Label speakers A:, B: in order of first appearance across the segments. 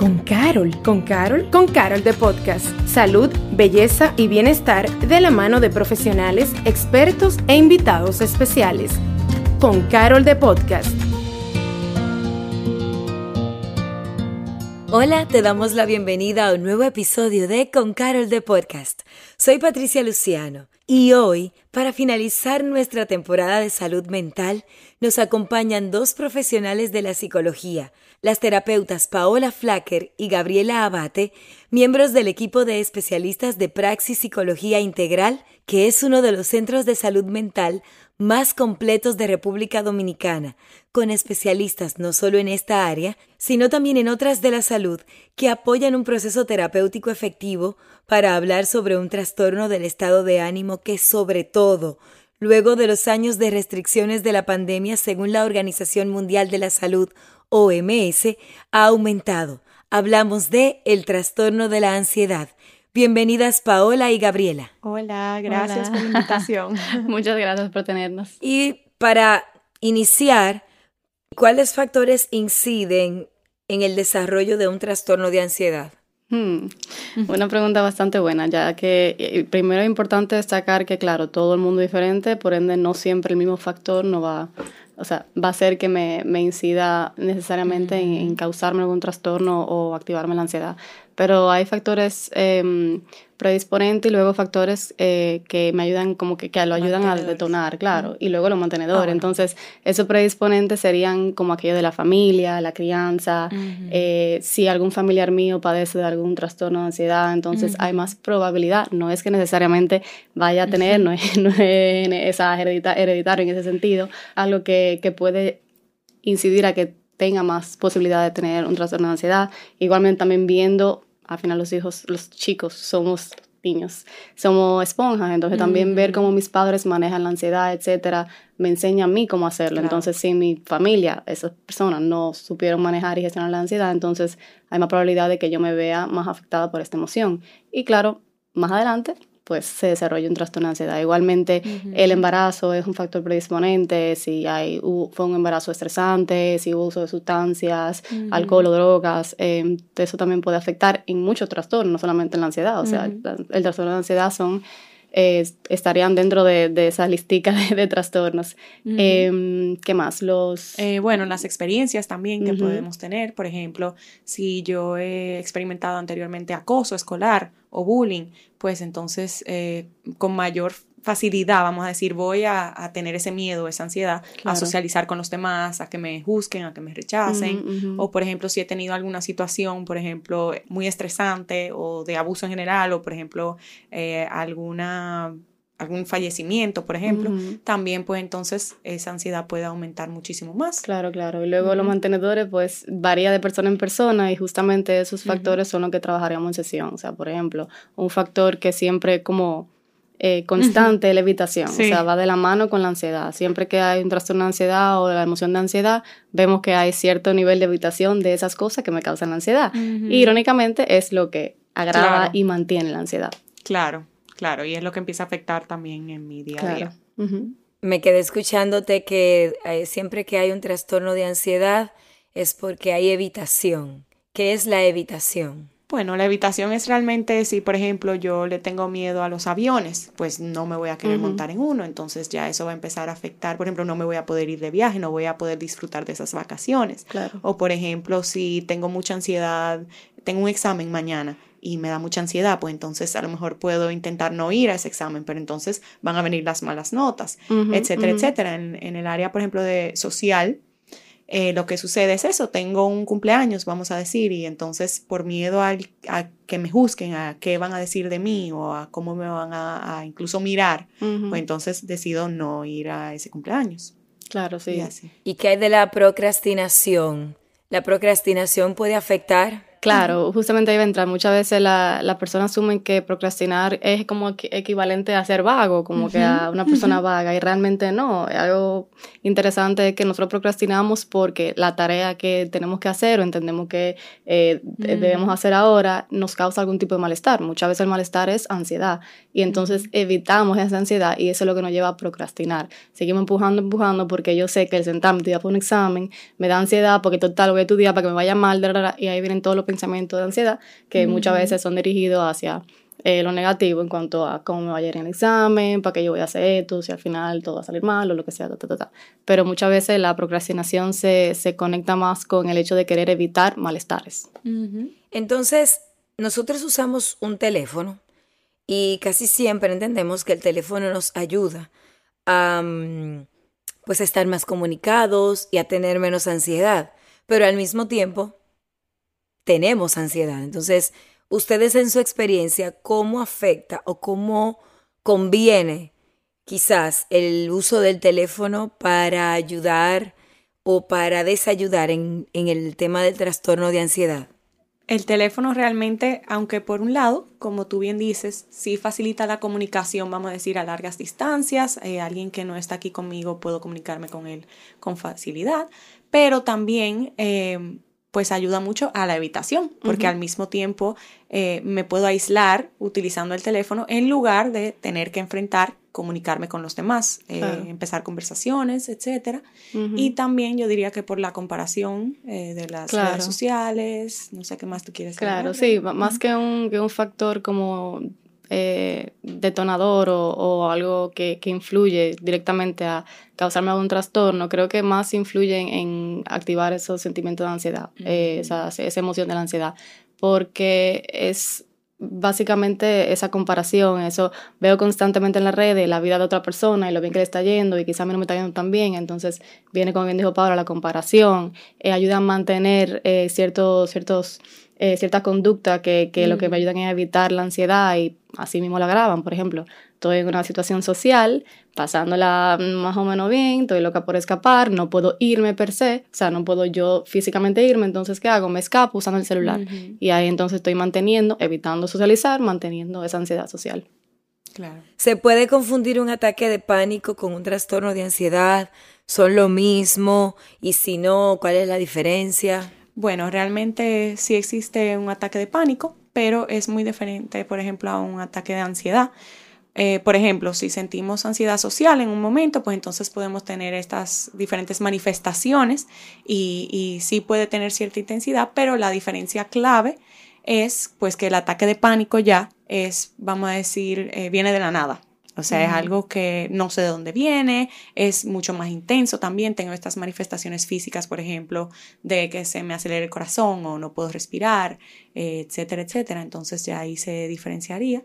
A: con Carol. ¿Con Carol? Con Carol de Podcast. Salud, belleza y bienestar de la mano de profesionales, expertos e invitados especiales. Con Carol de Podcast.
B: Hola, te damos la bienvenida a un nuevo episodio de Con Carol de Podcast. Soy Patricia Luciano y hoy, para finalizar nuestra temporada de salud mental, nos acompañan dos profesionales de la psicología, las terapeutas Paola Flacker y Gabriela Abate, miembros del equipo de especialistas de Praxis Psicología Integral, que es uno de los centros de salud mental más completos de República Dominicana, con especialistas no solo en esta área, sino también en otras de la salud que apoyan un proceso terapéutico efectivo para hablar sobre un trastorno del estado de ánimo que sobre todo, luego de los años de restricciones de la pandemia según la Organización Mundial de la Salud, OMS, ha aumentado. Hablamos de el trastorno de la ansiedad Bienvenidas Paola y Gabriela.
C: Hola, gracias por la invitación.
D: Muchas gracias por tenernos.
B: Y para iniciar, ¿cuáles factores inciden en el desarrollo de un trastorno de ansiedad?
D: Hmm, una pregunta bastante buena, ya que eh, primero es importante destacar que, claro, todo el mundo es diferente, por ende no siempre el mismo factor no va, o sea, va a ser que me, me incida necesariamente en, en, causarme algún trastorno o activarme la ansiedad pero hay factores eh, predisponentes y luego factores eh, que me ayudan, como que, que lo ayudan a detonar, claro, y luego los mantenedores. Ah, Entonces, esos predisponentes serían como aquello de la familia, la crianza, eh, si algún familiar mío padece de algún trastorno de ansiedad, entonces hay más probabilidad, no es que necesariamente vaya a tener, no es, no es esa hereditario en ese sentido, algo que, que puede incidir a que tenga más posibilidad de tener un trastorno de ansiedad. Igualmente también viendo al final los hijos, los chicos somos niños, somos esponjas, entonces también ver cómo mis padres manejan la ansiedad, etcétera, me enseña a mí cómo hacerlo. Entonces, si mi familia, esas personas no supieron manejar y gestionar la ansiedad, entonces hay más probabilidad de que yo me vea más afectada por esta emoción. Y claro, más adelante pues se desarrolla un trastorno de ansiedad. Igualmente, el embarazo es un factor predisponente, si hay, fue un embarazo estresante, si hubo uso de sustancias, alcohol o drogas, eh, eso también puede afectar en muchos trastornos, no solamente en la ansiedad. O sea, el trastorno de ansiedad son estarían dentro de, de esa listica de, trastornos. Em, ¿Qué más? Los...
C: Eh, bueno, las experiencias también que podemos tener. Por ejemplo, si yo he experimentado anteriormente acoso escolar o bullying, pues entonces eh, con mayor facilidad, vamos a decir, voy a, tener ese miedo, esa ansiedad, a socializar con los demás, a que me juzguen, a que me rechacen, o por ejemplo, si he tenido alguna situación, por ejemplo, muy estresante o de abuso en general, o por ejemplo, eh, alguna algún fallecimiento, por ejemplo, también pues entonces esa ansiedad puede aumentar muchísimo más.
D: Claro, claro. Y luego los mantenedores pues varía de persona en persona y justamente esos factores son los que trabajaríamos en sesión. O sea, por ejemplo, un factor que siempre como eh, constante la evitación, o sea, va de la mano con la ansiedad. Siempre que hay un trastorno de ansiedad o la emoción de ansiedad, vemos que hay cierto nivel de evitación de esas cosas que me causan la ansiedad. irónicamente es lo que agrava y mantiene la ansiedad.
C: Claro, claro, y es lo que empieza a afectar también en mi día a día.
B: Me quedé escuchándote que eh, siempre que hay un trastorno de ansiedad es porque hay evitación. ¿Qué es la evitación?
C: Bueno, la evitación es realmente si, por ejemplo, yo le tengo miedo a los aviones, pues no me voy a querer montar en uno, entonces ya eso va a empezar a afectar, por ejemplo, no me voy a poder ir de viaje, no voy a poder disfrutar de esas vacaciones. O, por ejemplo, si tengo mucha ansiedad, tengo un examen mañana y me da mucha ansiedad, pues entonces a lo mejor puedo intentar no ir a ese examen, pero entonces van a venir las malas notas, etcétera, etcétera. En, en el área, por ejemplo, de social, eh, lo que sucede es eso, tengo un cumpleaños, vamos a decir, y entonces por miedo a, que me juzguen, a qué van a decir de mí o a cómo me van a, incluso mirar, pues entonces decido no ir a ese cumpleaños.
D: Claro, sí.
B: ¿Y qué hay de la procrastinación? ¿La procrastinación puede afectar
D: Claro, justamente ahí va a entrar. Muchas veces las la personas asumen que procrastinar es como equivalente a ser vago, como que a una persona vaga, y realmente no. Algo interesante es que nosotros procrastinamos porque la tarea que tenemos que hacer o entendemos que eh, debemos hacer ahora nos causa algún tipo de malestar. Muchas veces el malestar es ansiedad, y entonces evitamos esa ansiedad, y eso es lo que nos lleva a procrastinar. Seguimos empujando, empujando, porque yo sé que el sentarme, estudiar por un examen, me da ansiedad, porque total voy a estudiar para que me vaya mal, y ahí vienen todos los pensamientos de ansiedad que muchas veces son dirigidos hacia eh, lo negativo en cuanto a cómo me va a ir en el examen, para qué yo voy a hacer esto, si al final todo va a salir mal o lo que sea, pero muchas veces la procrastinación se, se, conecta más con el hecho de querer evitar malestares.
B: Entonces, nosotros usamos un teléfono y casi siempre entendemos que el teléfono nos ayuda a mm, pues estar más comunicados y a tener menos ansiedad, pero al mismo tiempo tenemos ansiedad. Entonces, ustedes en su experiencia, ¿cómo afecta o cómo conviene quizás el uso del teléfono para ayudar o para desayudar en, en el tema del trastorno de ansiedad?
C: El teléfono realmente, aunque por un lado, como tú bien dices, sí facilita la comunicación, vamos a decir, a largas distancias, eh, alguien que no está aquí conmigo puedo comunicarme con él con facilidad, pero también eh, pues ayuda mucho a la evitación, porque al mismo tiempo eh, me puedo aislar utilizando el teléfono en lugar de tener que enfrentar comunicarme con los demás, eh, empezar conversaciones, etc. Y también yo diría que por la comparación eh, de las redes sociales, no sé qué más tú quieres
D: Claro, sí, más que un, que un factor como eh, detonador o, algo que, influye directamente a causarme algún trastorno, creo que más influye en, activar esos sentimientos de ansiedad, esa, esa emoción de la ansiedad, porque es básicamente esa comparación, eso veo constantemente en la red la vida de otra persona y lo bien que le está yendo y quizá a mí no me está yendo tan bien, entonces viene como bien dijo Paula, la comparación, eh, ayuda a mantener eh, ciertos, ciertos, eh, cierta conducta que, que lo que me ayudan es a evitar la ansiedad y así mismo la agravan, por ejemplo, estoy en una situación social, pasándola más o menos bien, estoy loca por escapar, no puedo irme per se, o sea, no puedo yo físicamente irme, entonces ¿qué hago? Me escapo usando el celular. Y ahí entonces estoy manteniendo, evitando socializar, manteniendo esa ansiedad social.
B: Claro. ¿Se puede confundir un ataque de pánico con un trastorno de ansiedad? ¿Son lo mismo? Y si no, ¿cuál es la diferencia?
C: Bueno, realmente sí existe un ataque de pánico, pero es muy diferente, por ejemplo, a un ataque de ansiedad. Eh, por ejemplo, si sentimos ansiedad social en un momento, pues entonces podemos tener estas diferentes manifestaciones y, sí puede tener cierta intensidad, pero la diferencia clave es pues que el ataque de pánico ya es, vamos a decir, eh, viene de la nada. O sea, es algo que no sé de dónde viene, es mucho más intenso también. Tengo estas manifestaciones físicas, por ejemplo, de que se me acelera el corazón o no puedo respirar, eh, etcétera, etcétera. Entonces ya ahí se diferenciaría.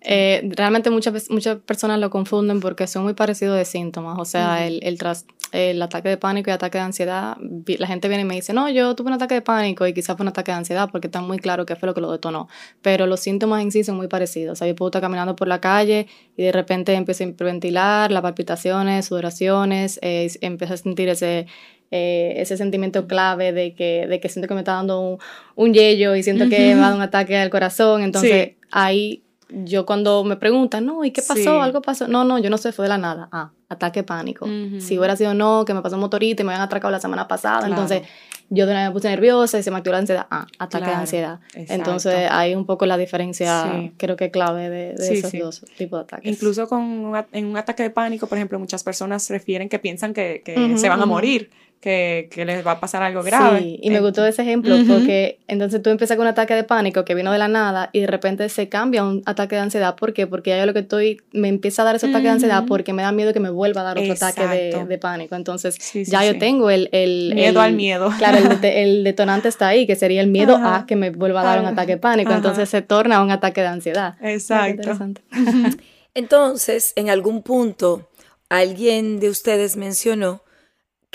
D: Eh, realmente muchas, muchas personas lo confunden porque son muy parecidos de síntomas. O sea, el, el, tras, el ataque de pánico y ataque de ansiedad, la gente viene y me dice, no, yo tuve un ataque de pánico y quizás fue un ataque de ansiedad porque está muy claro qué fue lo que lo detonó. Pero los síntomas en sí son muy parecidos. O sea, yo puedo estar caminando por la calle y de repente empiezo a hiperventilar, las palpitaciones, sudoraciones, eh, empiezo a sentir ese eh, ese sentimiento clave de que, de que siento que me está dando un, un yello y siento que me va a dar un ataque al corazón. Entonces, ahí yo cuando me preguntan, no, ¿y qué pasó? ¿Algo pasó? No, no, yo no sé, fue de la nada. Ah, ataque pánico. Si hubiera sido no, que me pasó un motorito y me habían atracado la semana pasada, entonces yo de una me puse nerviosa y se me activó la ansiedad. Ah, ataque de ansiedad. Entonces hay un poco la diferencia, creo que clave de, esos dos tipos de ataques.
C: Incluso con en un ataque de pánico, por ejemplo, muchas personas refieren que piensan que, se van a morir que, que, les va a pasar algo grave. Sí,
D: y me gustó ese ejemplo porque entonces tú empiezas con un ataque de pánico que vino de la nada y de repente se cambia a un ataque de ansiedad. ¿Por qué? Porque ya yo lo que estoy, me empieza a dar ese ataque de ansiedad porque me da miedo que me vuelva a dar otro ataque de, de, pánico. Entonces ya yo tengo el, el
C: miedo al miedo.
D: Claro, el, el, detonante está ahí, que sería el miedo a que me vuelva a dar un ataque de pánico. Entonces se torna un ataque de ansiedad.
C: Exacto.
B: Entonces, en algún punto, alguien de ustedes mencionó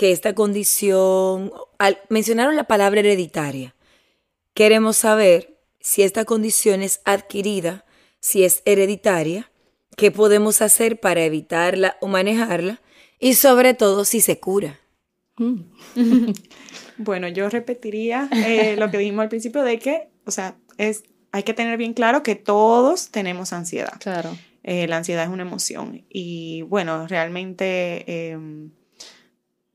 B: que esta condición, mencionaron la palabra hereditaria. Queremos saber si esta condición es adquirida, si es hereditaria, qué podemos hacer para evitarla o manejarla y sobre todo si se cura. Mm.
C: bueno, yo repetiría eh, lo que dijimos al principio de que, o sea, es, hay que tener bien claro que todos tenemos ansiedad.
D: Claro.
C: Eh, la ansiedad es una emoción y bueno, realmente... Em,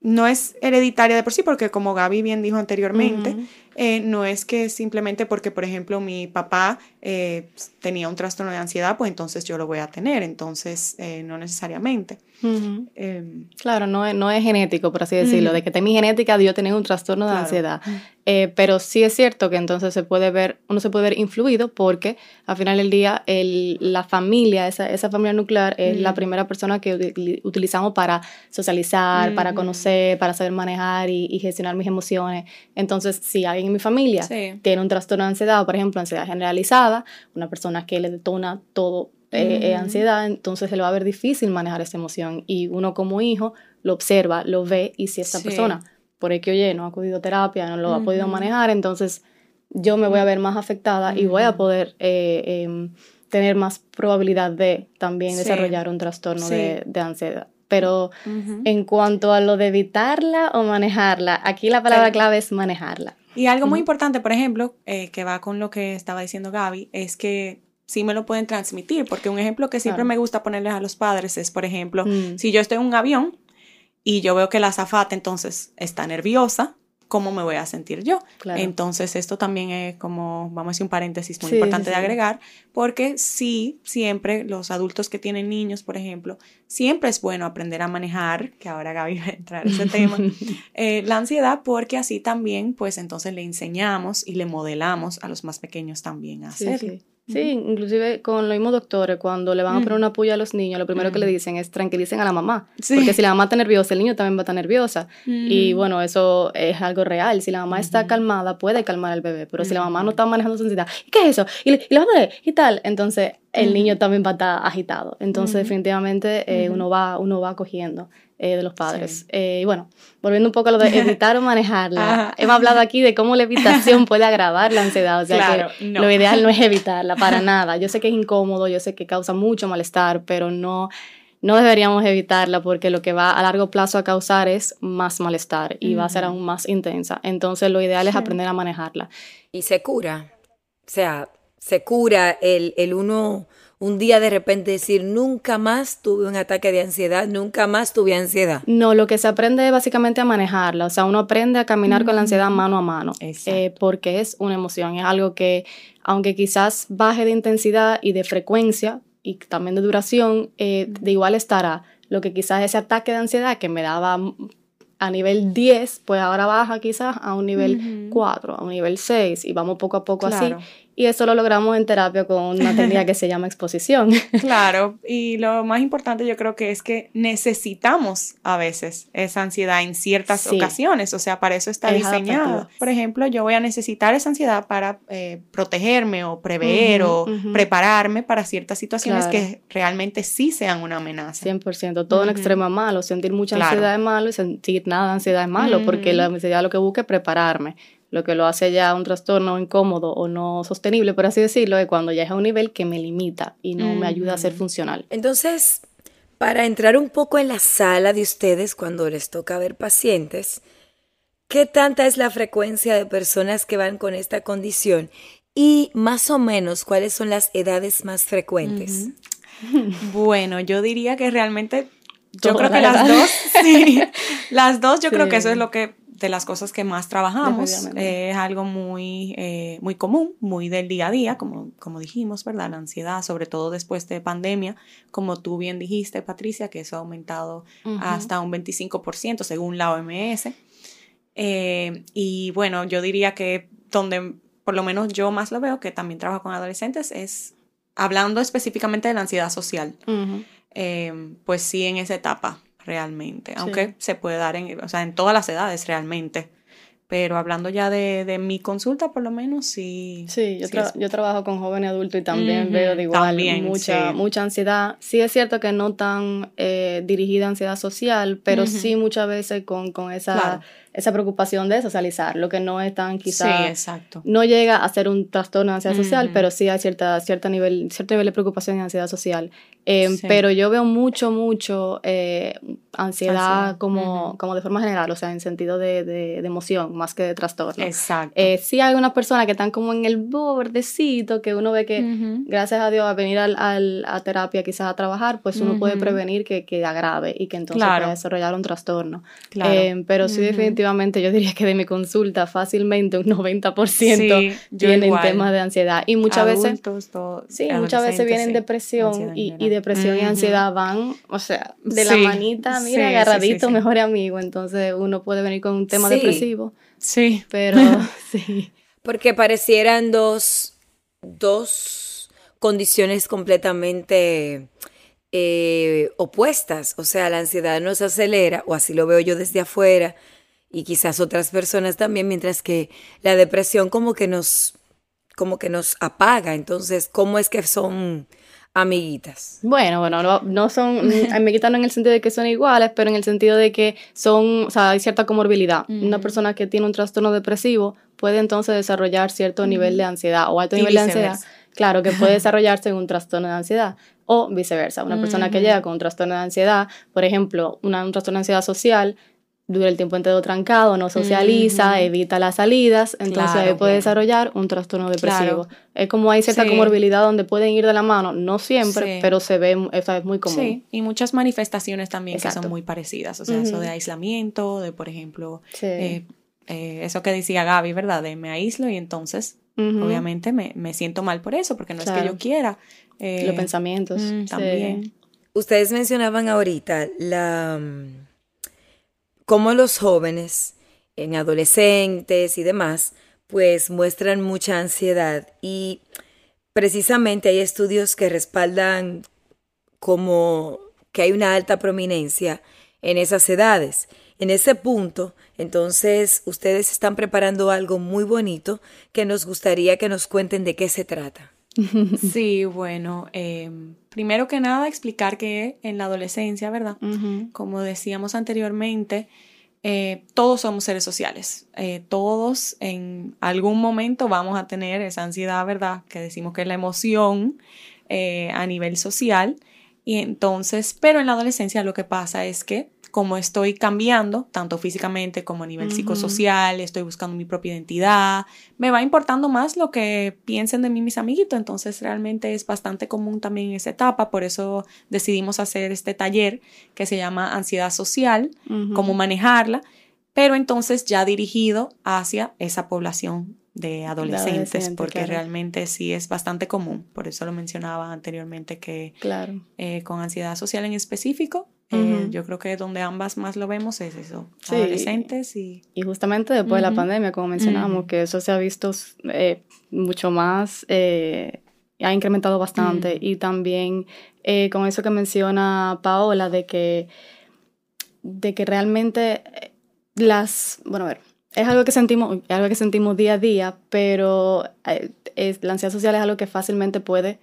C: no es hereditaria de por sí, porque como Gaby bien dijo anteriormente, eh, no es que simplemente porque, por ejemplo, mi papá eh, tenía un trastorno de ansiedad, pues entonces yo lo voy a tener, entonces eh, no necesariamente.
D: Em, claro, no es, no es genético, por así decirlo, de que tengo mi genética yo tener un trastorno de ansiedad. Eh, pero sí es cierto que entonces se puede ver, uno se puede ver influido porque al final del día el, la familia, esa, esa familia nuclear es la primera persona que utilizamos para socializar, para conocer, para saber manejar y, gestionar mis emociones. Entonces, si alguien en mi familia tiene un trastorno de ansiedad, por ejemplo, ansiedad generalizada, una persona que le detona todo eh, eh, ansiedad, entonces se le va a ver difícil manejar esa emoción. Y uno como hijo lo observa, lo ve, y si esta persona, por el que oye, no ha acudido a terapia, no lo ha podido manejar, entonces yo me voy a ver más afectada y voy a poder eh, em, tener más probabilidad de también desarrollar un trastorno de, de, ansiedad. Pero en cuanto a lo de evitarla o manejarla, aquí la palabra clave es manejarla.
C: Y algo muy importante, por ejemplo, que va con lo que estaba diciendo Gaby, es que sí me lo pueden transmitir, porque un ejemplo que siempre me gusta ponerles a los padres es, por ejemplo, mm. si yo estoy en un avión y yo veo que la azafata entonces está nerviosa, ¿cómo me voy a sentir yo? Entonces esto también es como, vamos a decir, un paréntesis muy importante de agregar, porque sí, siempre los adultos que tienen niños, por ejemplo, siempre es bueno aprender a manejar, que ahora Gaby va a entrar en ese tema, eh, la ansiedad, porque así también, pues entonces le enseñamos y le modelamos a los más pequeños también a hacerlo.
D: Sí, inclusive con los mismos doctores, cuando le van a poner una puya a los niños, lo primero que le dicen es tranquilicen a la mamá. Porque si la mamá está nerviosa, el niño también va a estar nerviosa. Y bueno, eso es algo real. Si la mamá está calmada, puede calmar al bebé. Pero si la mamá no está manejando su ansiedad, ¿y qué es eso? ¿Y, y la mamá y tal? Entonces, el niño también va a estar agitado. Entonces, definitivamente, eh, uno, va, uno va cogiendo. Eh, de los padres. Eh, y bueno, volviendo un poco a lo de evitar o manejarla, hemos hablado aquí de cómo la evitación puede agravar la ansiedad, o sea que lo ideal no es evitarla para nada. Yo sé que es incómodo, yo sé que causa mucho malestar, pero no, no deberíamos evitarla porque lo que va a largo plazo a causar es más malestar y va a ser aún más intensa. Entonces lo ideal es aprender a manejarla.
B: Y se cura, o sea, se cura el, el uno un día de repente decir, nunca más tuve un ataque de ansiedad, nunca más tuve ansiedad?
D: No, lo que se aprende es básicamente a manejarla, o sea, uno aprende a caminar con la ansiedad mano a mano, eh, porque es una emoción, es algo que, aunque quizás baje de intensidad y de frecuencia y también de duración, eh, de igual estará. Lo que quizás ese ataque de ansiedad que me daba a nivel 10, pues ahora baja quizás a un nivel 4, a un nivel 6 y vamos poco a poco así y eso lo logramos en terapia con una técnica que se llama exposición.
C: Claro, y lo más importante yo creo que es que necesitamos a veces esa ansiedad en ciertas ocasiones, o sea, para eso está diseñado. Por ejemplo, yo voy a necesitar esa ansiedad para eh, protegerme o prever o prepararme para ciertas situaciones que realmente sí sean una amenaza.
D: 100%, todo en extremo es malo, sentir mucha ansiedad es malo y sentir nada de ansiedad es malo, porque la ansiedad lo que busca es prepararme lo que lo hace ya un trastorno incómodo o no sostenible, por así decirlo, es cuando ya es a un nivel que me limita y no me ayuda a ser funcional.
B: Entonces, para entrar un poco en la sala de ustedes cuando les toca ver pacientes, ¿qué tanta es la frecuencia de personas que van con esta condición? Y más o menos, ¿cuáles son las edades más frecuentes?
C: Bueno, yo diría que realmente, yo creo que las dos, sí, las dos, yo creo que eso es lo que de las cosas que más trabajamos. Eh, es algo muy, eh, muy común, muy del día a día, como, como dijimos, ¿verdad? La ansiedad, sobre todo después de pandemia, como tú bien dijiste, Patricia, que eso ha aumentado hasta un 25% según la OMS. Eh, y bueno, yo diría que donde por lo menos yo más lo veo, que también trabajo con adolescentes, es hablando específicamente de la ansiedad social. pues sí, en esa etapa realmente, aunque se puede dar en, o sea, en todas las edades realmente. Pero hablando ya de, de mi consulta, por lo menos, sí.
D: Sí, yo, yo trabajo con jóvenes adultos y también veo de igual mucha, mucha ansiedad. Sí es cierto que no tan eh, dirigida a ansiedad social, pero sí muchas veces con, con esa esa preocupación de socializar, lo que no es tan quizá...
C: Sí, exacto.
D: No llega a ser un trastorno de ansiedad social, pero sí hay cierta, cierta nivel, cierto nivel de preocupación y ansiedad social. Em, pero yo veo mucho, mucho eh, ansiedad, Como, como de forma general, o sea, en sentido de, de, emoción, más que de trastorno.
C: Exacto.
D: Eh, sí hay unas personas que están como en el bordecito, que uno ve que, gracias a Dios, a venir al, al, a terapia quizás a trabajar, pues uno puede prevenir que, que agrave y que entonces pueda desarrollar un trastorno. Claro. Em, pero sí definitivamente definitivamente yo diría que de mi consulta fácilmente un 90% sí, viene en temas de ansiedad. Y muchas veces... sí, muchas veces vienen depresión y, y, depresión y ansiedad van, o sea, de la manita, mira, agarradito, mejor amigo. Entonces uno puede venir con un tema depresivo.
C: Sí.
D: Pero sí.
B: Porque parecieran dos, dos condiciones completamente eh, opuestas. O sea, la ansiedad nos acelera, o así lo veo yo desde afuera, y quizás otras personas también, mientras que la depresión como que nos, como que nos apaga. Entonces, ¿cómo es que son amiguitas?
D: Bueno, bueno, no, no son amiguitas no en el sentido de que son iguales, pero en el sentido de que son, o sea, hay cierta comorbilidad. Una persona que tiene un trastorno depresivo puede entonces desarrollar cierto nivel de ansiedad o alto nivel de ansiedad. Claro, que puede desarrollarse en un trastorno de ansiedad o viceversa. Una persona que llega con un trastorno de ansiedad, por ejemplo, una, un trastorno de ansiedad social, dura el tiempo entero trancado, no socializa, evita las salidas, entonces puede desarrollar un trastorno depresivo. Es como hay cierta comorbilidad donde pueden ir de la mano, no siempre, pero se ve, esa es muy común. Sí,
C: y muchas manifestaciones también que son muy parecidas, o sea, eso de aislamiento, de por ejemplo, eh, eh, eso que decía Gaby, ¿verdad? De me aíslo y entonces obviamente me, me, siento mal por eso, porque no es que yo quiera,
D: eh, Los pensamientos mm, también.
B: Ustedes mencionaban ahorita la mm, cómo los jóvenes, en adolescentes y demás, pues muestran mucha ansiedad y precisamente hay estudios que respaldan como que hay una alta prominencia en esas edades. En ese punto, entonces, ustedes están preparando algo muy bonito que nos gustaría que nos cuenten de qué se trata.
C: Sí, bueno, em, primero que nada explicar que en la adolescencia, ¿verdad? Como decíamos anteriormente, eh, todos somos seres sociales. Eh, todos en algún momento vamos a tener esa ansiedad, ¿verdad? Que decimos que es la emoción eh, a nivel social. Y entonces, pero en la adolescencia lo que pasa es que como estoy cambiando, tanto físicamente como a nivel psicosocial, estoy buscando mi propia identidad, me va importando más lo que piensen de mí mis amiguitos, entonces realmente es bastante común también en esa etapa, por eso decidimos hacer este taller que se llama ansiedad social, cómo manejarla, pero entonces ya dirigido hacia esa población de adolescentes, porque realmente sí es bastante común. Por eso lo mencionaba anteriormente que
D: claro.
C: Eh, con ansiedad social en específico eh, yo creo que donde ambas más lo vemos es eso, adolescentes y...
D: Y justamente después de la pandemia, como mencionábamos, que eso se ha visto eh, mucho más, eh, ha incrementado bastante. Y también con eso que menciona Paola, de que, de que realmente las, bueno, a ver, es algo que sentimos, algo que sentimos día a día, pero es, la ansiedad social es algo que fácilmente puede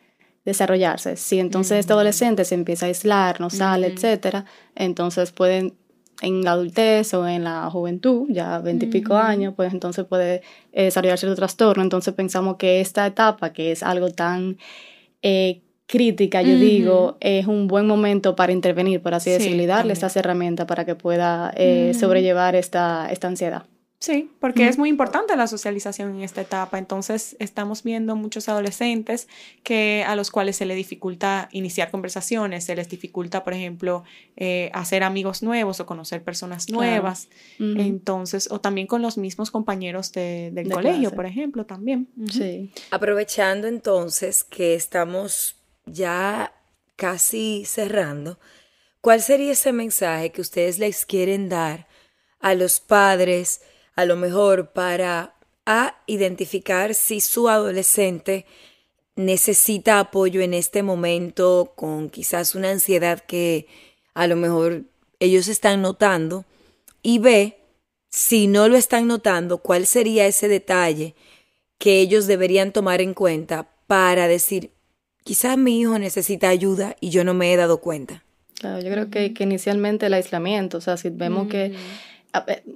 D: desarrollarse. Si entonces este adolescente se empieza a aislar, no sale, etcétera, entonces pueden en la adultez o en la juventud, ya veintipico años, pues entonces puede eh, desarrollarse el trastorno. Entonces pensamos que esta etapa, que es algo tan eh, crítica, yo digo, es un buen momento para intervenir, por así decirlo, y darle estas herramientas para que pueda eh, sobrellevar esta, esta ansiedad.
C: Sí, porque es muy importante la socialización en esta etapa. Entonces, estamos viendo muchos adolescentes que a los cuales se les dificulta iniciar conversaciones, se les dificulta, por ejemplo, eh, hacer amigos nuevos o conocer personas nuevas. Entonces, o también con los mismos compañeros del colegio, por ejemplo, también.
B: Sí. Aprovechando entonces que estamos ya casi cerrando, ¿cuál sería ese mensaje que ustedes les quieren dar a los padres? A lo mejor para a identificar si su adolescente necesita apoyo en este momento con quizás una ansiedad que a lo mejor ellos están notando y ve si no lo están notando cuál sería ese detalle que ellos deberían tomar en cuenta para decir quizás mi hijo necesita ayuda y yo no me he dado cuenta.
D: Claro, yo creo que, que inicialmente el aislamiento, o sea, si vemos que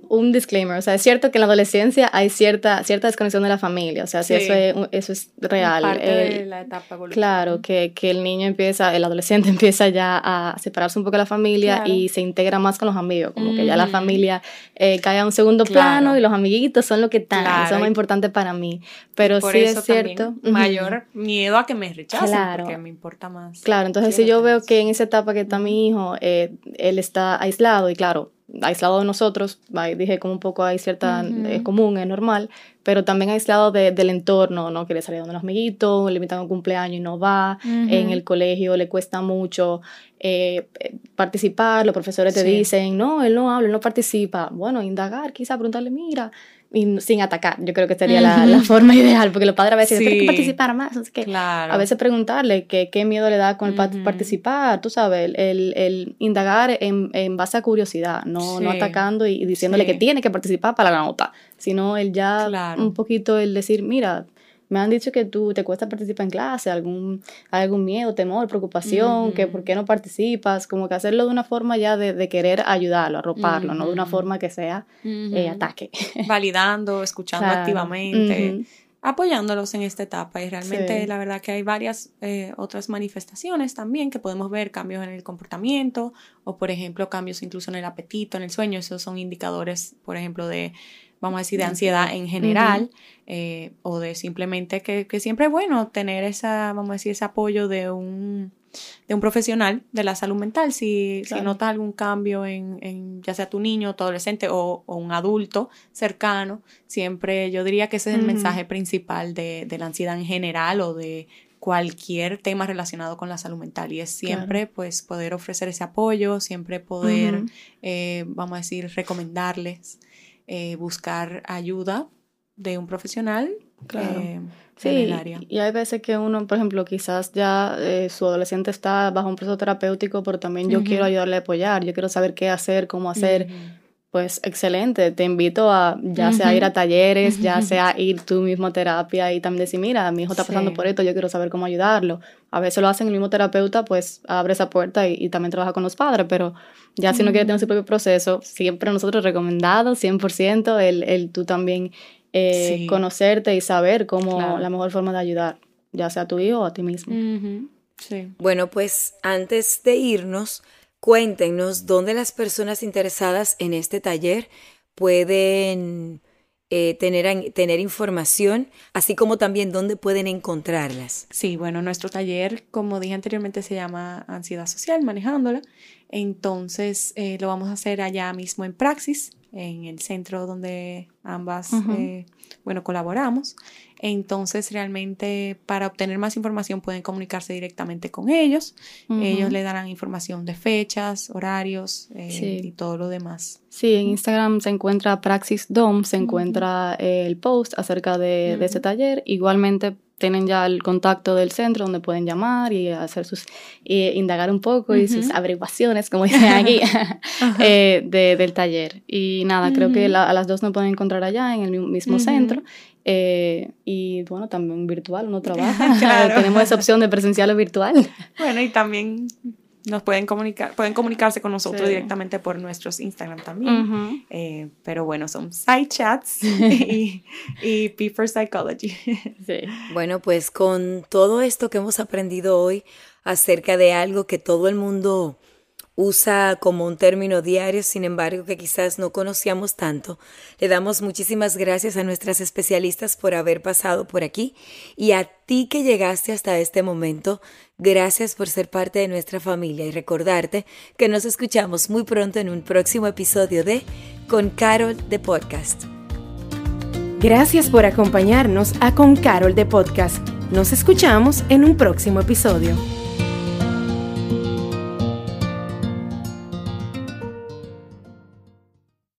D: un disclaimer, o sea, es cierto que en la adolescencia hay cierta, cierta desconexión de la familia, o sea, si eso, es, eso es real.
C: Parte de la etapa
D: Claro, que, que, el niño empieza, el adolescente empieza ya a separarse un poco de la familia y se integra más con los amigos, como que ya la mm. familia eh, cae a un segundo plano y los amiguitos son lo que están, son más importantes para mí. Pero sí es cierto.
C: Mayor miedo a que me rechacen, porque me importa más.
D: Claro, entonces si yo veo que en esa etapa que está mi hijo, eh, él está aislado y claro, aislado de nosotros, dije como un poco hay cierta, es común, es normal, pero también aislado del entorno, no quiere salir donde los amiguitos, le invitan a un cumpleaños y no va, en el colegio le cuesta mucho eh, participar, los profesores te dicen, no, él no habla, él no participa, bueno, indagar, quizá preguntarle, mira, y sin atacar. Yo creo que sería la, la, forma ideal, porque los padres a veces dicen, que participar más. que claro. A veces preguntarle que, qué miedo le da con el participar, tú sabes, el, el indagar en, en, base a curiosidad, no, no atacando y, diciéndole que tiene que participar para la nota, sino el ya un poquito el decir, mira, me han dicho que tú te cuesta participar en clase, algún, algún miedo, temor, preocupación, que por qué no participas, como que hacerlo de una forma ya de, querer ayudarlo, arroparlo, no de una forma que sea eh, ataque.
C: Validando, escuchando activamente, apoyándolos en esta etapa. Y realmente la verdad que hay varias eh, otras manifestaciones también que podemos ver, cambios en el comportamiento o por ejemplo cambios incluso en el apetito, en el sueño. Esos son indicadores, por ejemplo, de vamos a decir, de ansiedad en general, eh, o de simplemente que, que, siempre es bueno tener esa, vamos a decir, ese apoyo de un, de un profesional de la salud mental. Si, si notas algún cambio en, en, ya sea tu niño, tu adolescente o, o, un adulto cercano, siempre yo diría que ese es el mensaje principal de, de, la ansiedad en general o de cualquier tema relacionado con la salud mental y es siempre pues poder ofrecer ese apoyo, siempre poder, eh, vamos a decir, recomendarles eh, buscar ayuda de un profesional eh,
D: sí, en el área. Y hay veces que uno, por ejemplo, quizás ya eh, su adolescente está bajo un proceso terapéutico, pero también yo quiero ayudarle a apoyar, yo quiero saber qué hacer, cómo hacer. Pues excelente, te invito a ya sea ir a talleres, ya sea ir tú mismo a terapia y también decir, mira, mi hijo está pasando por esto, yo quiero saber cómo ayudarlo. A veces lo hacen el mismo terapeuta, pues abre esa puerta y, también trabaja con los padres, pero ya si no quiere tener su propio proceso, siempre nosotros recomendado 100% el, el tú también eh, conocerte y saber cómo la mejor forma de ayudar, ya sea a tu hijo o a ti mismo.
B: sí. Bueno, pues antes de irnos, Cuéntenos dónde las personas interesadas en este taller pueden eh, tener, tener información, así como también dónde pueden encontrarlas.
C: Sí, bueno, nuestro taller, como dije anteriormente, se llama Ansiedad Social, manejándola. Entonces, eh, lo vamos a hacer allá mismo en Praxis, en el centro donde ambas, eh, bueno, colaboramos. Entonces, realmente para obtener más información pueden comunicarse directamente con ellos. Ellos le darán información de fechas, horarios eh, y todo lo demás.
D: Sí, en Instagram se encuentra Praxis Dom, se encuentra el post acerca de, de ese taller. Igualmente tienen ya el contacto del centro donde pueden llamar y hacer sus, indagar un poco y sus averiguaciones, como dicen aquí, eh, del taller. Y nada, creo que a las dos nos pueden encontrar allá en el mismo centro. Eh, y bueno, también virtual, uno trabaja. Tenemos esa opción de presencial o virtual.
C: Bueno, y también nos pueden comunicar, pueden comunicarse con nosotros directamente por nuestros Instagram también. Eh, pero bueno, son side chats y, y P for Psychology.
B: Sí. Bueno, pues con todo esto que hemos aprendido hoy acerca de algo que todo el mundo usa como un término diario, sin embargo, que quizás no conocíamos tanto. Le damos muchísimas gracias a nuestras especialistas por haber pasado por aquí y a ti que llegaste hasta este momento, gracias por ser parte de nuestra familia y recordarte que nos escuchamos muy pronto en un próximo episodio de Con Carol de Podcast.
A: Gracias por acompañarnos a Con Carol de Podcast. Nos escuchamos en un próximo episodio.